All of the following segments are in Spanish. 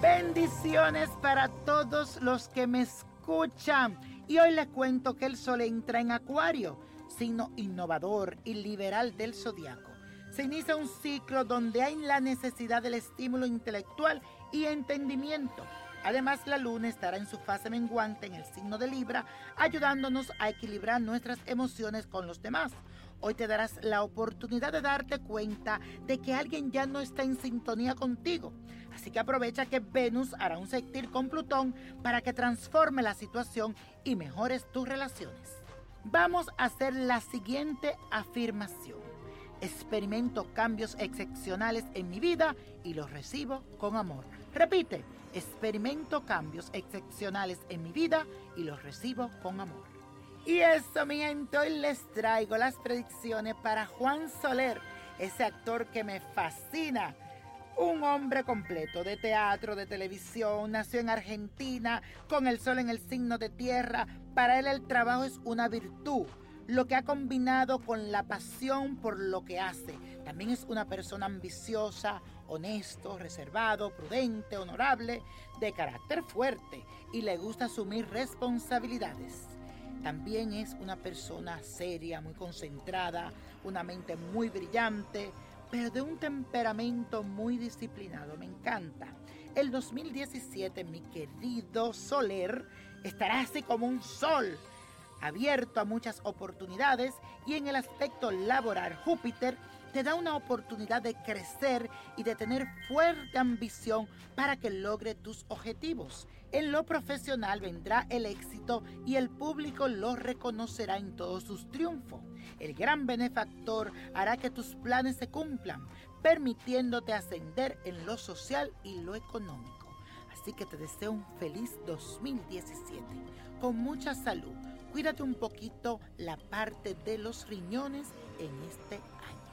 Bendiciones para todos los que me escuchan. Y hoy les cuento que el sol entra en Acuario, signo innovador y liberal del zodiaco. Se inicia un ciclo donde hay la necesidad del estímulo intelectual y entendimiento. Además, la luna estará en su fase menguante en el signo de Libra, ayudándonos a equilibrar nuestras emociones con los demás. Hoy te darás la oportunidad de darte cuenta de que alguien ya no está en sintonía contigo. Así que aprovecha que Venus hará un sextil con Plutón para que transforme la situación y mejores tus relaciones. Vamos a hacer la siguiente afirmación. Experimento cambios excepcionales en mi vida y los recibo con amor. Repite, experimento cambios excepcionales en mi vida y los recibo con amor. Y eso, mi gente, hoy les traigo las predicciones para Juan Soler, ese actor que me fascina. Un hombre completo de teatro, de televisión, nació en Argentina, con el sol en el signo de tierra. Para él el trabajo es una virtud, lo que ha combinado con la pasión por lo que hace. También es una persona ambiciosa, honesto, reservado, prudente, honorable, de carácter fuerte y le gusta asumir responsabilidades. También es una persona seria, muy concentrada, una mente muy brillante, pero de un temperamento muy disciplinado. Me encanta. El 2017, mi querido Soler, estará así como un sol, abierto a muchas oportunidades y en el aspecto laboral, Júpiter te da una oportunidad de crecer y de tener fuerte ambición para que logre tus objetivos. En lo profesional vendrá el éxito y el público lo reconocerá en todos sus triunfos. El gran benefactor hará que tus planes se cumplan, permitiéndote ascender en lo social y lo económico. Así que te deseo un feliz 2017, con mucha salud. Cuídate un poquito la parte de los riñones en este año.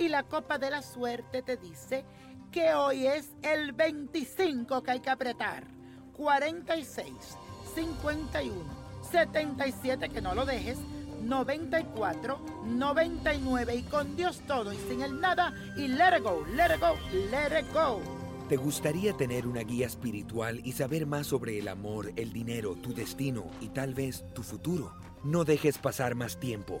Y la copa de la suerte te dice que hoy es el 25 que hay que apretar. 46, 51, 77 que no lo dejes. 94, 99 y con Dios todo y sin el nada y let it go, let it go, let it go. ¿Te gustaría tener una guía espiritual y saber más sobre el amor, el dinero, tu destino y tal vez tu futuro? No dejes pasar más tiempo.